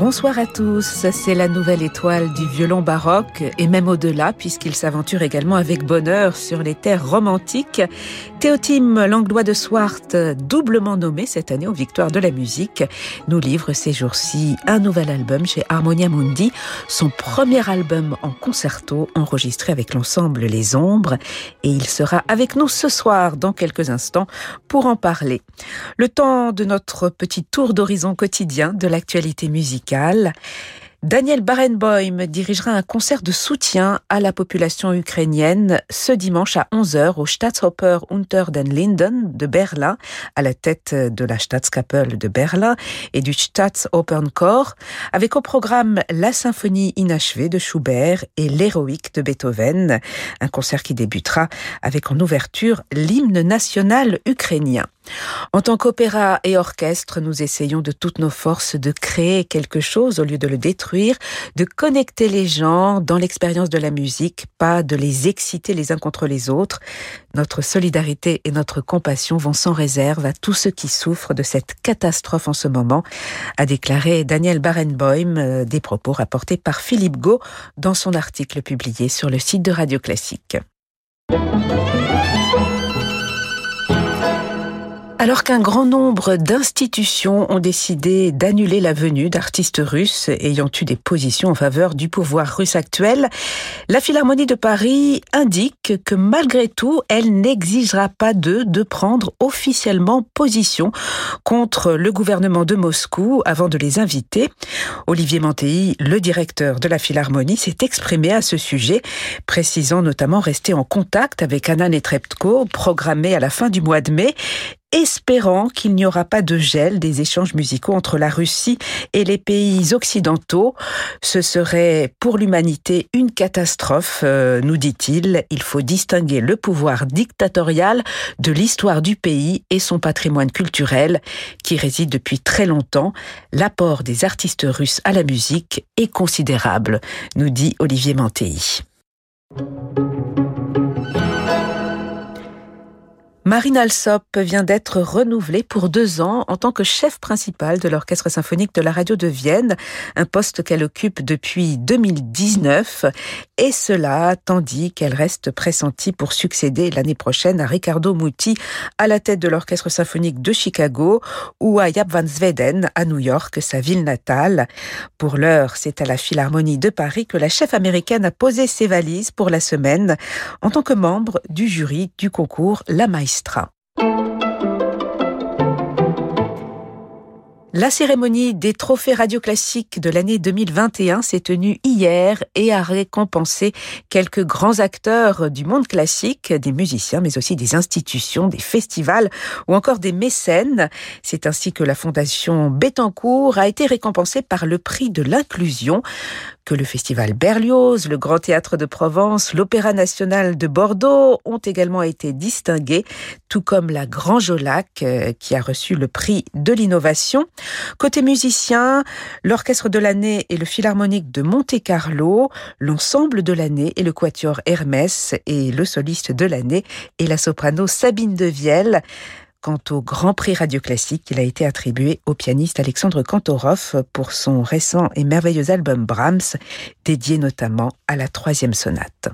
Bonsoir à tous, c'est la nouvelle étoile du violon baroque et même au-delà puisqu'il s'aventure également avec bonheur sur les terres romantiques. Théotime Langlois de Swart, doublement nommé cette année aux Victoires de la musique, nous livre ces jours-ci un nouvel album chez Harmonia Mundi, son premier album en concerto enregistré avec l'ensemble Les Ombres et il sera avec nous ce soir dans quelques instants pour en parler. Le temps de notre petit tour d'horizon quotidien de l'actualité musicale Daniel Barenboim dirigera un concert de soutien à la population ukrainienne ce dimanche à 11h au Staatsoper Unter den Linden de Berlin, à la tête de la Staatskapelle de Berlin et du Staatsopernchor, avec au programme la symphonie inachevée de Schubert et l'héroïque de Beethoven, un concert qui débutera avec en ouverture l'hymne national ukrainien. En tant qu'opéra et orchestre, nous essayons de toutes nos forces de créer quelque chose au lieu de le détruire, de connecter les gens dans l'expérience de la musique, pas de les exciter les uns contre les autres. Notre solidarité et notre compassion vont sans réserve à tous ceux qui souffrent de cette catastrophe en ce moment, a déclaré Daniel Barenboim, euh, des propos rapportés par Philippe Gau dans son article publié sur le site de Radio Classique. Alors qu'un grand nombre d'institutions ont décidé d'annuler la venue d'artistes russes ayant eu des positions en faveur du pouvoir russe actuel, la Philharmonie de Paris indique que malgré tout, elle n'exigera pas d'eux de prendre officiellement position contre le gouvernement de Moscou avant de les inviter. Olivier Mantéi, le directeur de la Philharmonie, s'est exprimé à ce sujet, précisant notamment rester en contact avec Anna Netrebko, programmée à la fin du mois de mai, espérant qu'il n'y aura pas de gel des échanges musicaux entre la Russie et les pays occidentaux. Ce serait pour l'humanité une catastrophe, euh, nous dit-il. Il faut distinguer le pouvoir dictatorial de l'histoire du pays et son patrimoine culturel qui réside depuis très longtemps. L'apport des artistes russes à la musique est considérable, nous dit Olivier Mantéi. Marine Alsop vient d'être renouvelée pour deux ans en tant que chef principal de l'Orchestre symphonique de la radio de Vienne, un poste qu'elle occupe depuis 2019, et cela tandis qu'elle reste pressentie pour succéder l'année prochaine à Riccardo Muti à la tête de l'Orchestre symphonique de Chicago ou à Jaap van Zweden à New York, sa ville natale. Pour l'heure, c'est à la Philharmonie de Paris que la chef américaine a posé ses valises pour la semaine en tant que membre du jury du concours La Maestra. La cérémonie des trophées radio classiques de l'année 2021 s'est tenue hier et a récompensé quelques grands acteurs du monde classique, des musiciens, mais aussi des institutions, des festivals ou encore des mécènes. C'est ainsi que la Fondation Bettencourt a été récompensée par le prix de l'inclusion que le festival Berlioz, le Grand Théâtre de Provence, l'Opéra national de Bordeaux ont également été distingués, tout comme la Grand Jolac euh, qui a reçu le prix de l'innovation. Côté musicien, l'orchestre de l'année est le Philharmonique de Monte-Carlo, l'ensemble de l'année est le Quatuor Hermès et le soliste de l'année est la soprano Sabine de Vielle. Quant au Grand Prix Radio Classique, il a été attribué au pianiste Alexandre Kantorov pour son récent et merveilleux album Brahms, dédié notamment à la troisième sonate.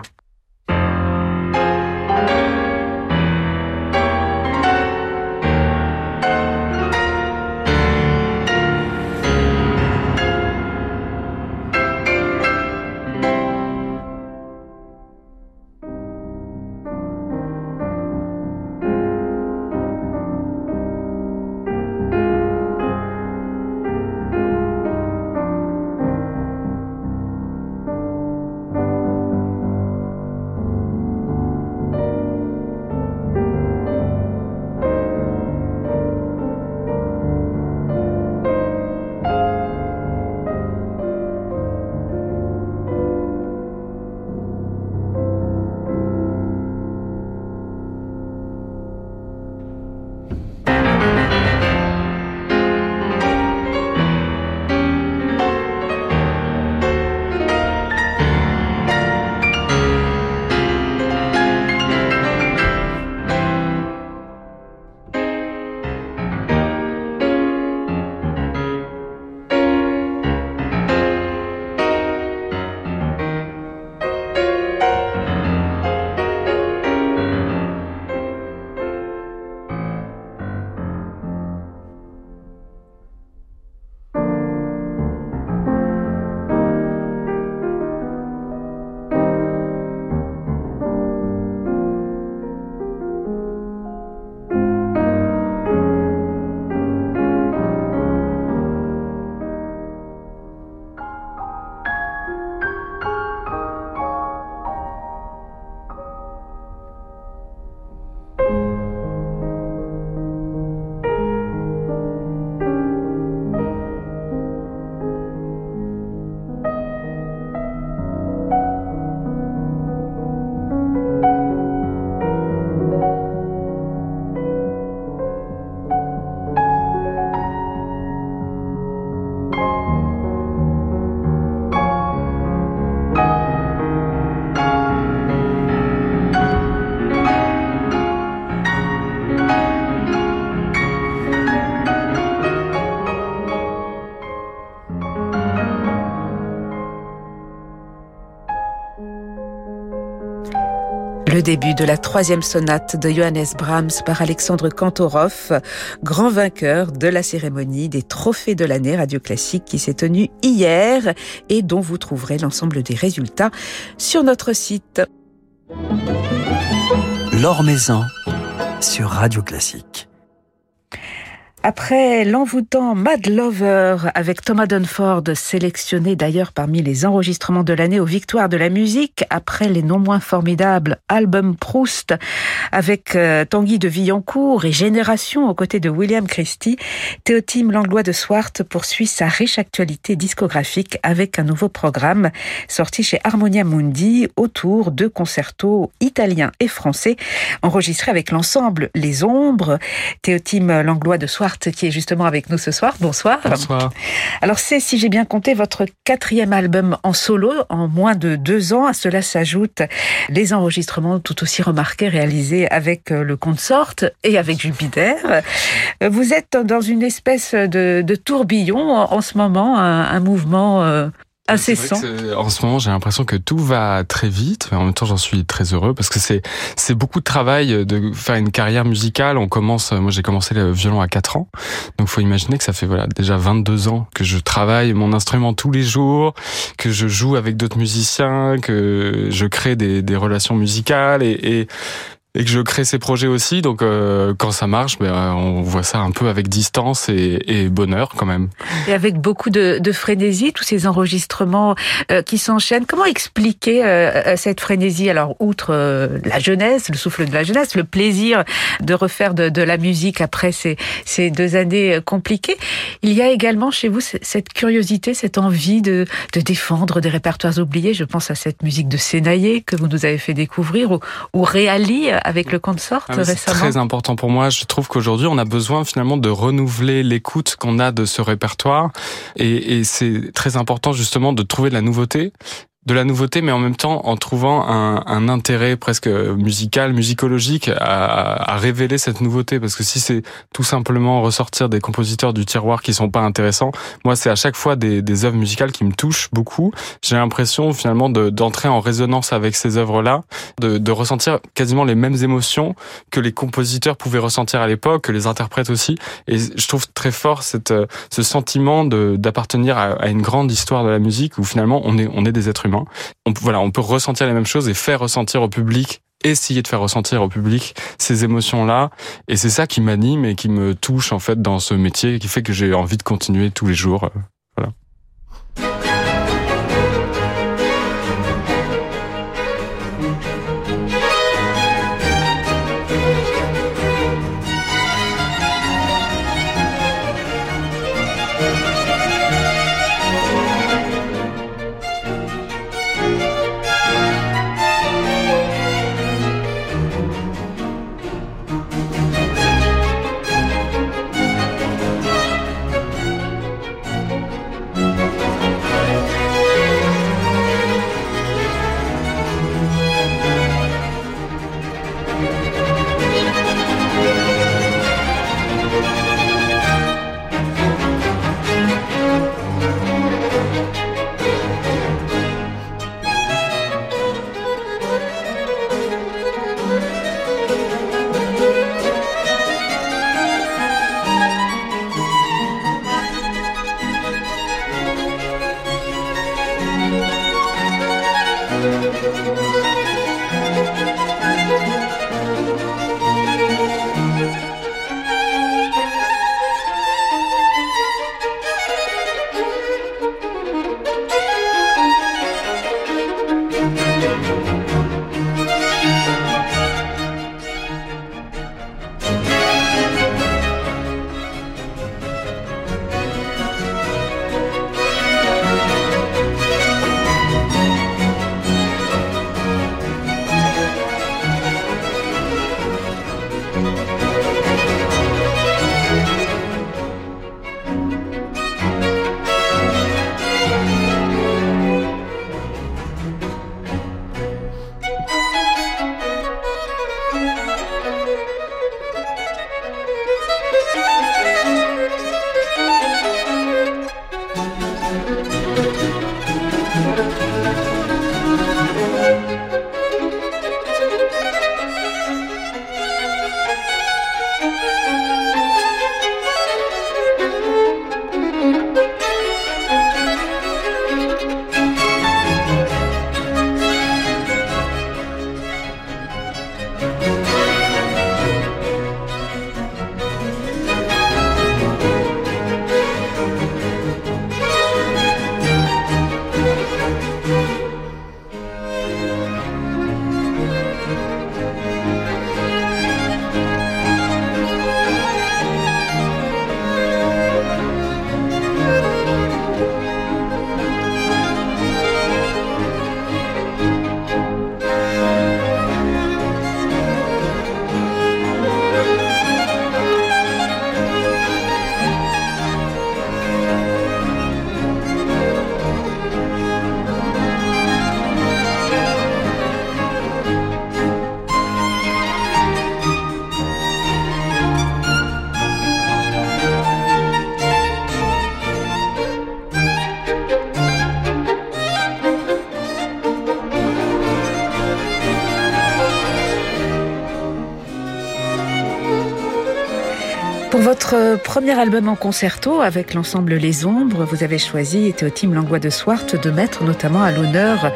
Le début de la troisième sonate de Johannes Brahms par Alexandre Kantorov, grand vainqueur de la cérémonie des trophées de l'année radio classique qui s'est tenue hier et dont vous trouverez l'ensemble des résultats sur notre site. L'Or sur Radio Classique. Après l'envoûtant Mad Lover avec Thomas Dunford, sélectionné d'ailleurs parmi les enregistrements de l'année aux victoires de la musique, après les non moins formidables albums Proust avec euh, Tanguy de Villancourt et Génération aux côtés de William Christie, Théotime Langlois de Swart poursuit sa riche actualité discographique avec un nouveau programme sorti chez Harmonia Mundi autour de concertos italiens et français enregistrés avec l'ensemble Les Ombres. Théotime Langlois de Swart qui est justement avec nous ce soir. Bonsoir. Bonsoir. Alors c'est, si j'ai bien compté, votre quatrième album en solo en moins de deux ans. À cela s'ajoutent les enregistrements tout aussi remarqués réalisés avec euh, le consort et avec Jupiter. Euh, vous êtes dans une espèce de, tourbillon en ce moment, un, mouvement euh, incessant. En ce moment, j'ai l'impression que tout va très vite, mais en même temps, j'en suis très heureux parce que c'est c'est beaucoup de travail de faire une carrière musicale. On commence, moi, j'ai commencé le violon à 4 ans, donc faut imaginer que ça fait voilà déjà 22 ans que je travaille mon instrument tous les jours, que je joue avec d'autres musiciens, que je crée des, des relations musicales et, et et que je crée ces projets aussi. Donc euh, quand ça marche, ben, on voit ça un peu avec distance et, bonheur quand même. Et avec beaucoup de, frénésie, tous ces enregistrements euh, qui s'enchaînent. Comment expliquer euh, cette frénésie? Alors outre la jeunesse, le souffle de la jeunesse, le plaisir de refaire de, la musique après ces, deux années compliquées, il y a également chez vous cette curiosité, cette envie de, de défendre des répertoires oubliés? Je pense à cette musique de Sénaillé que vous nous avez fait découvrir ou, ou Réali avec le consort ah récemment. C'est très important pour moi. Je trouve qu'aujourd'hui, on a besoin finalement de renouveler l'écoute qu'on a de ce répertoire. Et, et c'est très important justement de trouver de la nouveauté de la nouveauté, mais en même temps en trouvant un, un intérêt presque musical, musicologique à, à, révéler cette nouveauté. Parce que si c'est tout simplement ressortir des compositeurs du tiroir qui sont pas intéressants, moi c'est à chaque fois des, des œuvres musicales qui me touchent beaucoup. J'ai l'impression finalement d'entrer en résonance avec ces œuvres-là, de, de ressentir quasiment les mêmes émotions que les compositeurs pouvaient ressentir à l'époque, que les interprètes aussi. Et je trouve très fort cette, ce sentiment d'appartenir à, à une grande histoire de la musique où finalement on est, on est des êtres humains on, voilà, on peut ressentir les mêmes choses et faire ressentir au public essayer de faire ressentir au public ces émotions-là. Et c'est ça qui m'anime et qui me touche en fait dans ce métier qui fait que j'ai envie de continuer tous les jours. Votre premier album en concerto avec l'ensemble Les Ombres, vous avez choisi Théotime Langlois de Swart de mettre notamment à l'honneur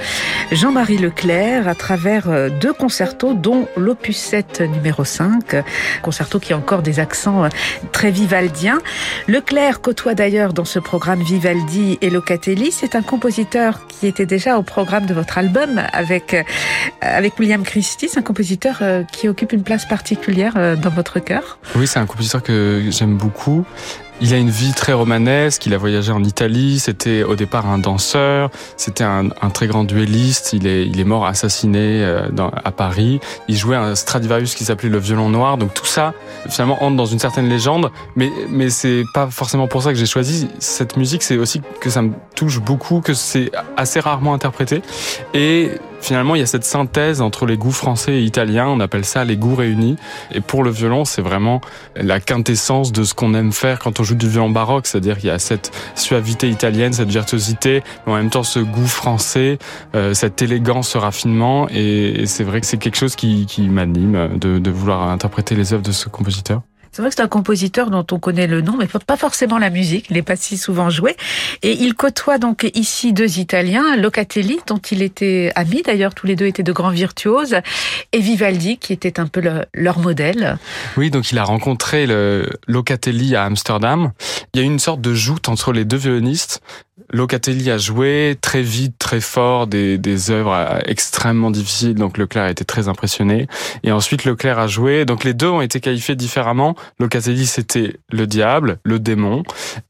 Jean-Marie Leclerc à travers deux concertos dont l'opus 7 numéro 5, concerto qui a encore des accents très vivaldiens. Leclerc côtoie d'ailleurs dans ce programme Vivaldi et Locatelli, c'est un compositeur qui était déjà au programme de votre album avec avec William Christie, un compositeur euh, qui occupe une place particulière euh, dans votre cœur. Oui, c'est un compositeur que j'aime beaucoup. Il a une vie très romanesque, il a voyagé en Italie, c'était au départ un danseur, c'était un, très grand duelliste, il est, il est mort assassiné euh, à Paris, il jouait un Stradivarius qui s'appelait le violon noir, donc tout ça finalement entre dans une certaine légende, mais, mais c'est pas forcément pour ça que j'ai choisi cette musique, c'est aussi que ça me touche beaucoup, que c'est assez rarement interprété, et finalement, il y a cette synthèse entre les goûts français et italiens. On appelle ça les goûts réunis. Et pour le violon, c'est vraiment la quintessence de ce qu'on aime faire quand on joue du violon baroque. C'est-à-dire qu'il y a cette suavité italienne, cette virtuosité, mais en même temps ce goût français, euh, cette élégance, ce raffinement. Et, c'est vrai que c'est quelque chose qui, qui m'anime de, de vouloir interpréter les œuvres de ce compositeur. C'est vrai que c'est un compositeur dont on connaît le nom, mais pas forcément la musique. Il n'est pas si souvent joué. Et il côtoie donc ici deux Italiens, Locatelli, dont il était ami d'ailleurs, tous les deux étaient de grands virtuoses, et Vivaldi, qui était un peu leur modèle. Oui, donc il a rencontré Locatelli à Amsterdam. Il y a une sorte de joute entre les deux violonistes. Locatelli a joué très vite, très fort, des, des œuvres extrêmement difficiles, donc Leclerc a été très impressionné. Et ensuite, Leclerc a joué, donc les deux ont été qualifiés différemment. Locatelli, c'était le diable, le démon,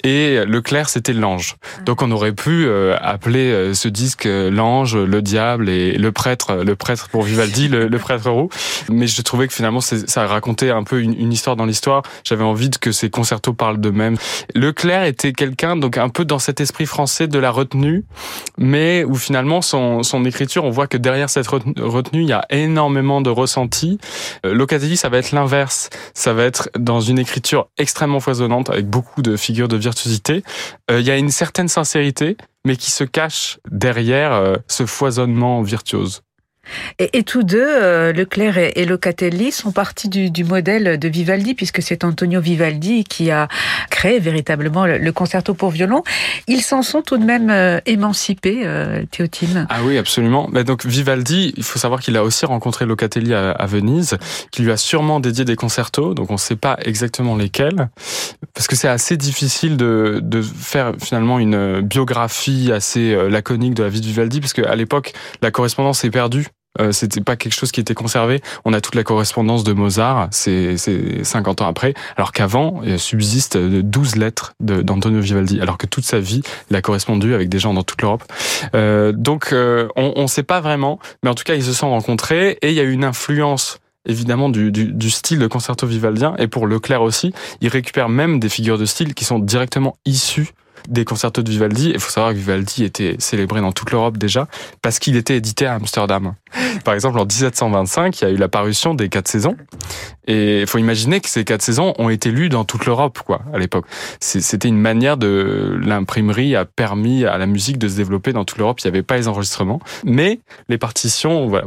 et Leclerc, c'était l'ange. Donc on aurait pu euh, appeler euh, ce disque euh, l'ange, le diable et le prêtre, le prêtre pour Vivaldi, le, le prêtre roux. Mais je trouvais que finalement, ça racontait un peu une, une histoire dans l'histoire. J'avais envie que ces concertos parlent d'eux-mêmes. Leclerc était quelqu'un, donc un peu dans cet esprit français de la retenue, mais où finalement son, son écriture, on voit que derrière cette retenue, il y a énormément de ressenti. Euh, Locatelli, ça va être l'inverse. Ça va être dans une écriture extrêmement foisonnante, avec beaucoup de figures de virtuosité. Euh, il y a une certaine sincérité, mais qui se cache derrière euh, ce foisonnement virtuose. Et, tous deux, euh, Leclerc et, Locatelli, sont partis du, modèle de Vivaldi, puisque c'est Antonio Vivaldi qui a créé véritablement le, concerto pour violon. Ils s'en sont tout de même euh, émancipés, euh, Théotime. Ah oui, absolument. Mais donc Vivaldi, il faut savoir qu'il a aussi rencontré Locatelli à, Venise, qui lui a sûrement dédié des concertos, donc on ne sait pas exactement lesquels, parce que c'est assez difficile de, de, faire finalement une biographie assez euh, laconique de la vie de Vivaldi, parce qu'à l'époque, la correspondance est perdue euh, c'était pas quelque chose qui était conservé. On a toute la correspondance de Mozart, c'est 50 ans après, alors qu'avant, subsiste 12 lettres d'Antonio Vivaldi, alors que toute sa vie, il a correspondu avec des gens dans toute l'Europe. Euh, donc, euh, on ne sait pas vraiment, mais en tout cas, ils se sont rencontrés et il y a eu une influence évidemment du, du, du, style de concerto vivaldien et pour Leclerc aussi, il récupère même des figures de style qui sont directement issues des concertos de Vivaldi. Il faut savoir que Vivaldi était célébré dans toute l'Europe déjà parce qu'il était édité à Amsterdam. Par exemple, en 1725, il y a eu la parution des quatre saisons. Et il faut imaginer que ces quatre saisons ont été lues dans toute l'Europe, quoi, à l'époque. C'était une manière de, l'imprimerie a permis à la musique de se développer dans toute l'Europe. Il n'y avait pas les enregistrements, mais les partitions ont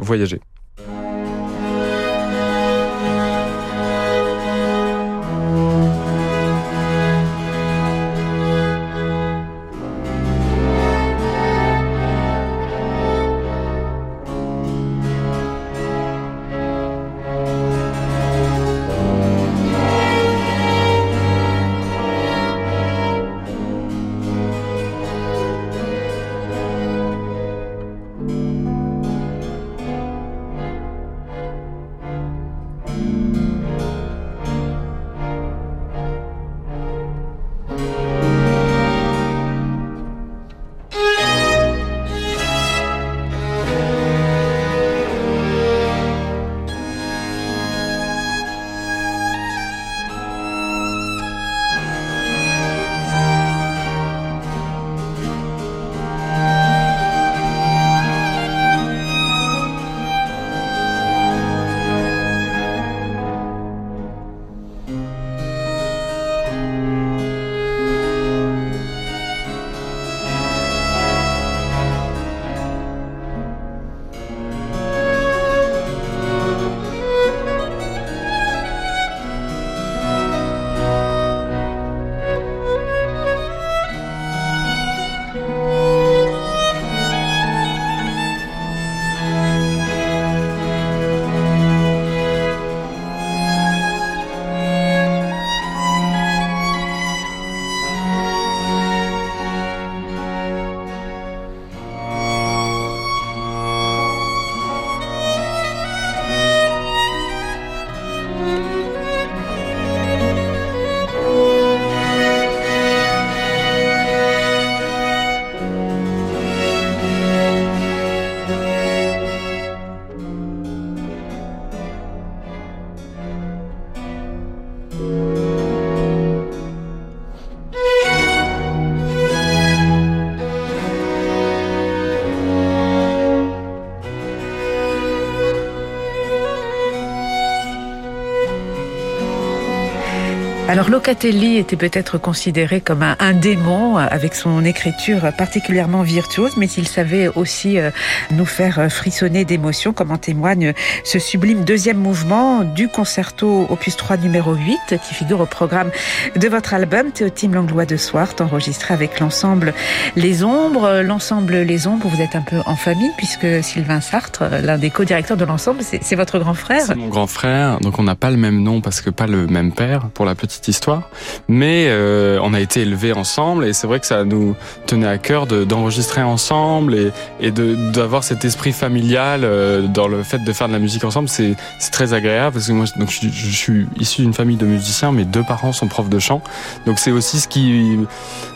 Alors Locatelli était peut-être considéré comme un, démon euh, avec son écriture particulièrement virtuose, mais il savait aussi euh, nous faire euh, frissonner d'émotion, comme en témoigne ce sublime deuxième mouvement du concerto opus 3 numéro 8 qui figure au programme de votre album Théotime Langlois de Swart, enregistré avec l'ensemble Les Ombres. L'ensemble Les Ombres, vous êtes un peu en famille puisque Sylvain Sartre, l'un des co-directeurs de l'ensemble, c'est votre grand frère. C'est mon grand frère, donc on n'a pas le même nom parce que pas le même père pour la petite histoire. Mais euh, on a été élevés ensemble et c'est vrai que ça nous tenait à cœur d'enregistrer ensemble et, et d'avoir cet esprit familial euh, dans le fait de faire de la musique ensemble. C'est très agréable parce que moi, donc, je, je suis issu d'une famille de musiciens. Mes deux parents sont profs de chant. Donc c'est aussi ce qui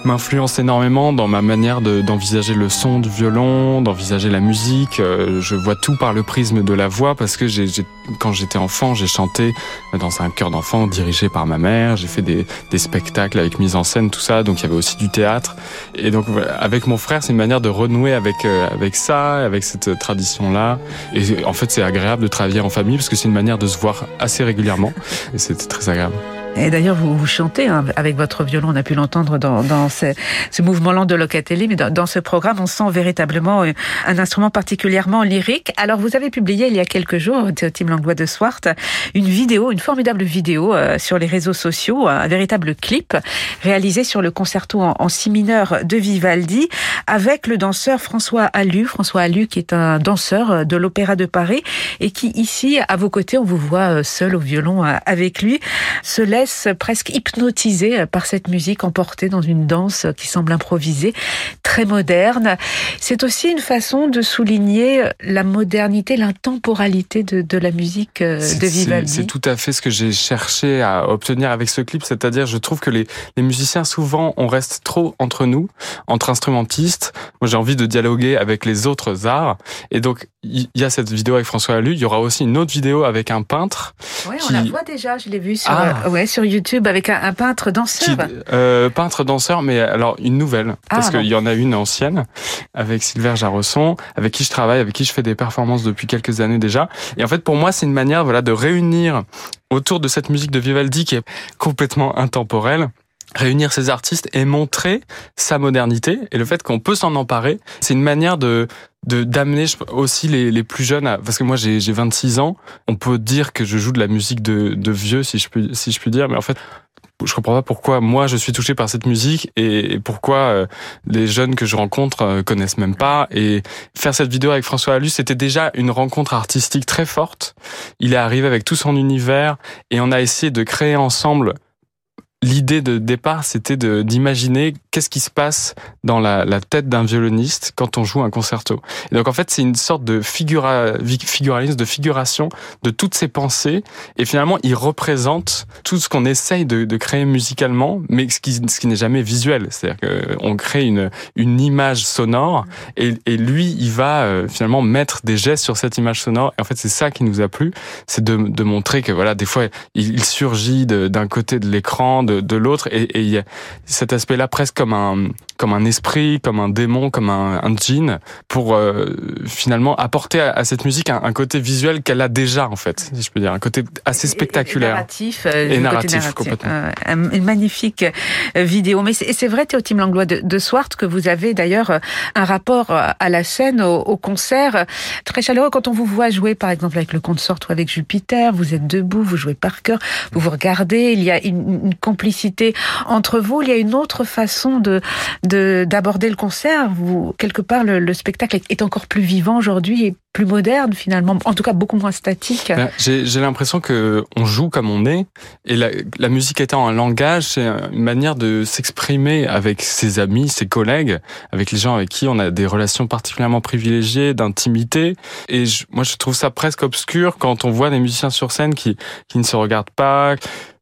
m'influence énormément dans ma manière d'envisager le son du violon, d'envisager la musique. Euh, je vois tout par le prisme de la voix parce que j'ai quand j'étais enfant, j'ai chanté dans un chœur d'enfant dirigé par ma mère j'ai fait des, des, spectacles avec mise en scène, tout ça, donc il y avait aussi du théâtre. Et donc avec mon frère, c'est une manière de renouer avec euh, avec ça, avec cette tradition-là. Et en fait, c'est agréable de travailler en famille parce que c'est une manière de se voir assez régulièrement. Et c'était très agréable. Et d'ailleurs, vous, vous chantez hein, avec votre violon, on a pu l'entendre dans, dans ce, ce mouvement-là de Locatelli, mais dans, ce programme, on sent véritablement euh, un instrument particulièrement lyrique. Alors, vous avez publié il y a quelques jours, Théotime Langlois de Swart, une vidéo, une formidable vidéo euh, sur les réseaux sociaux, un véritable clip réalisé sur le concerto en, en si mineur de Vivaldi, avec le danseur François Allu, François Allu qui est un danseur de l'Opéra de Paris et qui ici, à vos côtés, on vous voit euh, seul au violon avec lui, se laisse presque hypnotisé par cette musique emportée dans une danse qui semble improvisée, très moderne. C'est aussi une façon de souligner la modernité, l'intemporalité de, de, la musique euh, de Vivaldi. C'est tout à fait ce que j'ai cherché à obtenir avec ce clip, c'est-à-dire je trouve que les, les musiciens souvent on reste trop entre nous, entre instrumentistes. Moi j'ai envie de dialoguer avec les autres arts et donc il y a cette vidéo avec François Allu, il y aura aussi une autre vidéo avec un peintre. Oui, on la voit déjà, je l'ai vu sur, ah. Euh, sur YouTube avec un, peintre danseur. euh, peintre danseur, mais alors une nouvelle, ah, parce qu'il y en a une ancienne avec Sylvain Jarosson, avec qui je travaille, avec qui je fais des performances depuis quelques années déjà. Et en fait, pour moi, c'est une manière, voilà, de réunir autour de cette musique de Vivaldi qui est complètement intemporelle réunir ces artistes et montrer sa modernité. Et le fait qu'on peut s'en emparer, c'est une manière de de d'amener aussi les, les plus jeunes à, parce que moi j'ai j'ai 26 ans, on peut dire que je joue de la musique de de vieux si je puis si je puis dire. Mais en fait je comprends pas pourquoi moi je suis touché par cette musique et pourquoi euh, les jeunes que je rencontre euh, connaissent même pas. Et faire cette vidéo avec François Allu c'était déjà une rencontre artistique très forte. Il est arrivé avec tout son univers et on a essayé de créer ensemble l'idée de départ, c'était d'imaginer qu'est-ce qui se passe dans la, la tête d'un violoniste quand on joue un concerto. Et donc en fait, c'est une sorte de figura, figuralisme, de figuration de toutes ces pensées. Et finalement, il représente tout ce qu'on essaye de, de, créer musicalement, mais ce qui, ce qui n'est jamais visuel. C'est-à-dire qu'on crée une, une image sonore et, et lui, il va euh, finalement mettre des gestes sur cette image sonore. Et en fait, c'est ça qui nous a plu, c'est de, de montrer que voilà, des fois, il surgit d'un côté de l'écran, de, l'autre. Et il y a cet aspect-là presque comme un comme un esprit, comme un démon, comme un, un djinn pour euh, finalement apporter à, cette musique un, côté visuel qu'elle a déjà en fait, si je peux dire, un côté assez spectaculaire et, narratif, euh, et narratif, complètement. Euh, une magnifique vidéo. Mais c'est vrai, Théotime Langlois de, de Swart, que vous avez d'ailleurs un rapport à la scène, au, au, concert très chaleureux. Quand on vous voit jouer, par exemple, avec le consort ou avec Jupiter, vous êtes debout, vous jouez par cœur, vous vous regardez, il y a une, une complicité entre vous. Il y a une autre façon de d'aborder le concert. Vous, quelque part, le, le, spectacle est encore plus vivant aujourd'hui et plus moderne finalement, en tout cas beaucoup moins statique. Ben, j'ai l'impression que on joue comme on est et la, la musique étant un langage, c'est une manière de s'exprimer avec ses amis, ses collègues, avec les gens avec qui on a des relations particulièrement privilégiées, d'intimité. Et je, moi, je trouve ça presque obscur quand on voit des musiciens sur scène qui qui ne se regardent pas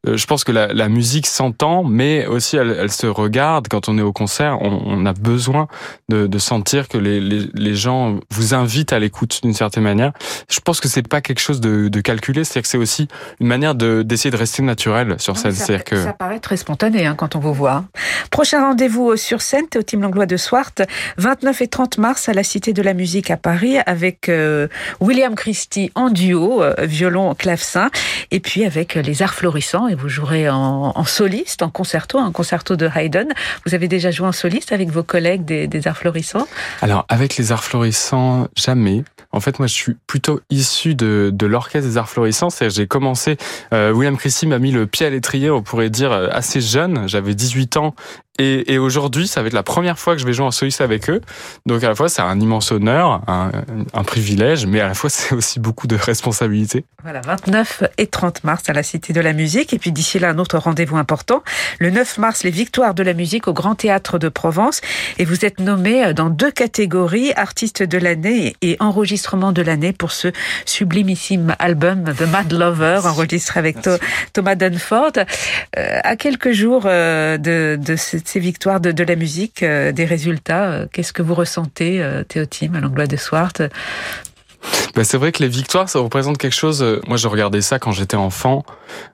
je pense que la, la musique s'entend, mais aussi elle, elle, se regarde. Quand on est au concert, on, on a besoin de, de sentir que les, les, les, gens vous invitent à l'écoute d'une certaine manière. Je pense que c'est pas quelque chose de, de calculé, c'est-à-dire que c'est aussi une manière de d'essayer de rester naturel sur scène. Ça, que ça paraît très spontané hein, quand on vous voit. Prochain rendez-vous sur scène, Théotime Langlois de Swart, 29 et 30 mars à la Cité de la Musique à Paris avec euh, William Christie en duo, euh, violon, clavecin, et puis avec les Arts Florissants. Et vous jouerez en, soliste, en concerto, un concerto de Haydn. Vous avez déjà joué en soliste avec vos collègues des, Arts Florissants? Alors avec les Arts Florissants, jamais. En fait, moi, je suis plutôt issu de, l'orchestre des Arts Florissants. C'est-à-dire, j'ai commencé. Euh, William Christie m'a mis le pied à l'étrier, on pourrait dire euh, assez jeune. J'avais 18 ans et, et aujourd'hui, ça va être la première fois que je vais jouer en soliste avec eux. Donc à la fois, c'est un immense honneur, un, un, privilège, mais à la fois, c'est aussi beaucoup de responsabilités. Voilà, 29 et 30 mars à la Cité de la Musique. Et puis d'ici là, un autre rendez-vous important. Le 9 mars, les Victoires de la musique au Grand Théâtre de Provence. Et vous êtes nommé dans deux catégories, artiste de l'année et enregistrement de l'année pour ce sublimissime album The Mad Lover, enregistré avec Thomas Dunford. Euh, à quelques jours euh, de, de cette ces victoires de, la musique, euh, des résultats, euh, qu'est-ce que vous ressentez, euh, Théotime, à l'Anglois de Swart? Bah, c'est vrai que les victoires, ça représente quelque chose. Moi, je regardais ça quand j'étais enfant.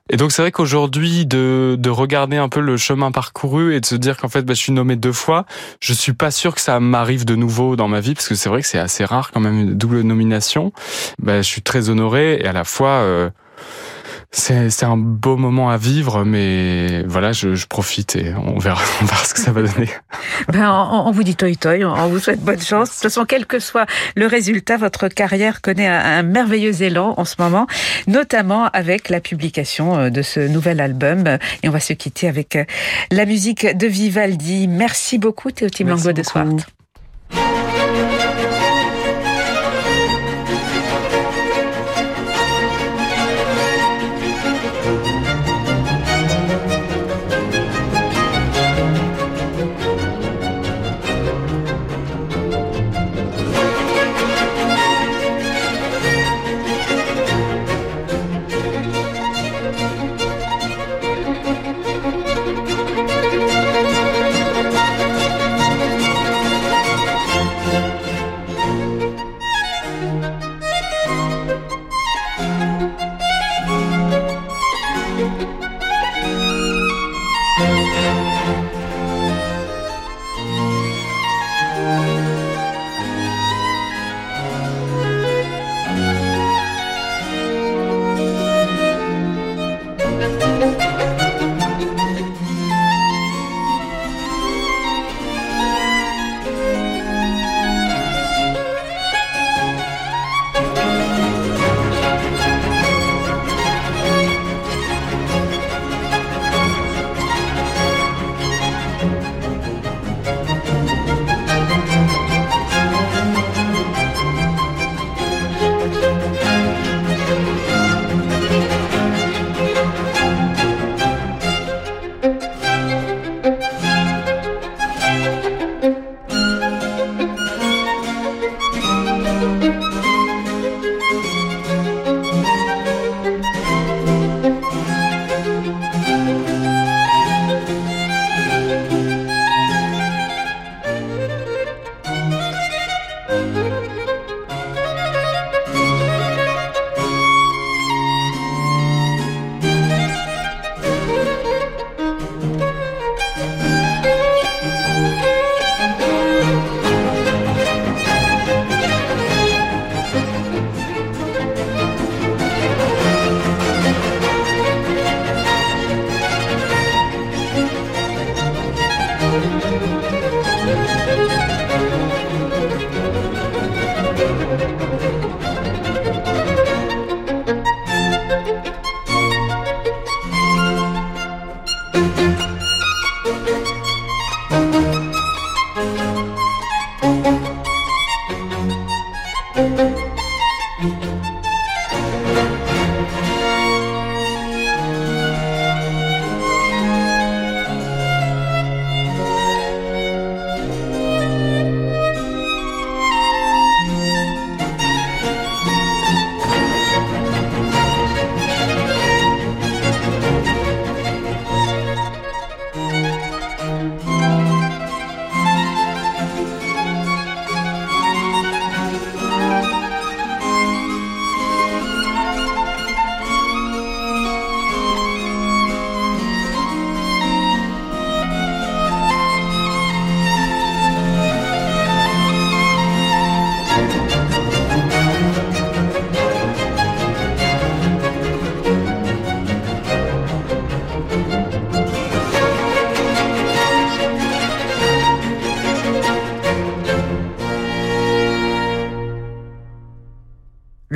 Et donc, c'est vrai qu'aujourd'hui, de, de regarder un peu le chemin parcouru et de se dire qu'en fait, bah, je suis nommé deux fois, je suis pas sûr que ça m'arrive de nouveau dans ma vie, parce que c'est vrai que c'est assez rare quand même une double nomination. Bah, je suis très honoré et à la fois... c'est un beau moment à vivre, mais voilà, je, je, profite et on verra, on verra ce que ça va donner. Ben, on, on vous dit toi toi, on vous souhaite bonne chance. De toute façon, quel que soit le résultat, votre carrière connaît un, un merveilleux élan en ce moment, notamment avec la publication euh, de ce nouvel album. Et on va se quitter avec euh, la musique de Vivaldi. Merci beaucoup, Théotime Langlois de Swart.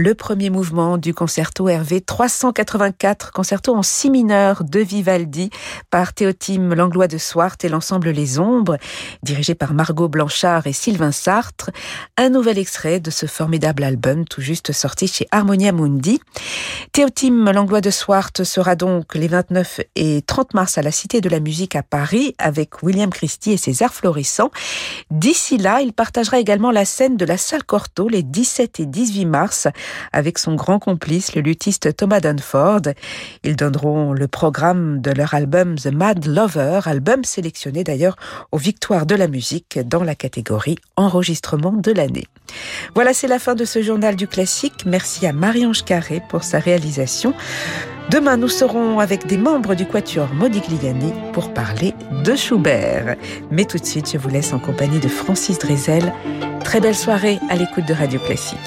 Le premier mouvement du concerto RV 384, concerto en si mineur de Vivaldi par Théotime Langlois de Swart et l'ensemble Les Ombres, dirigé par Margot Blanchard et Sylvain Sartre. Un nouvel extrait de ce formidable album tout juste sorti chez Harmonia Mundi. Théotime Langlois de Swart sera donc les 29 et 30 mars à la Cité de la Musique à Paris avec William Christie et ses arts florissants. D'ici là, il partagera également la scène de la salle Cortot les 17 et 18 mars avec son grand complice, le luthiste Thomas Dunford. Ils donneront le programme de leur album The Mad Lover, album sélectionné d'ailleurs aux Victoires de la musique dans la catégorie enregistrement de l'année. Voilà, c'est la fin de ce journal du classique. Merci à Marie-Ange Carré pour sa réalisation. Demain, nous serons avec des membres du Quatuor Modigliani pour parler de Schubert. Mais tout de suite, je vous laisse en compagnie de Francis Drezel. Très belle soirée à l'écoute de Radio Classique.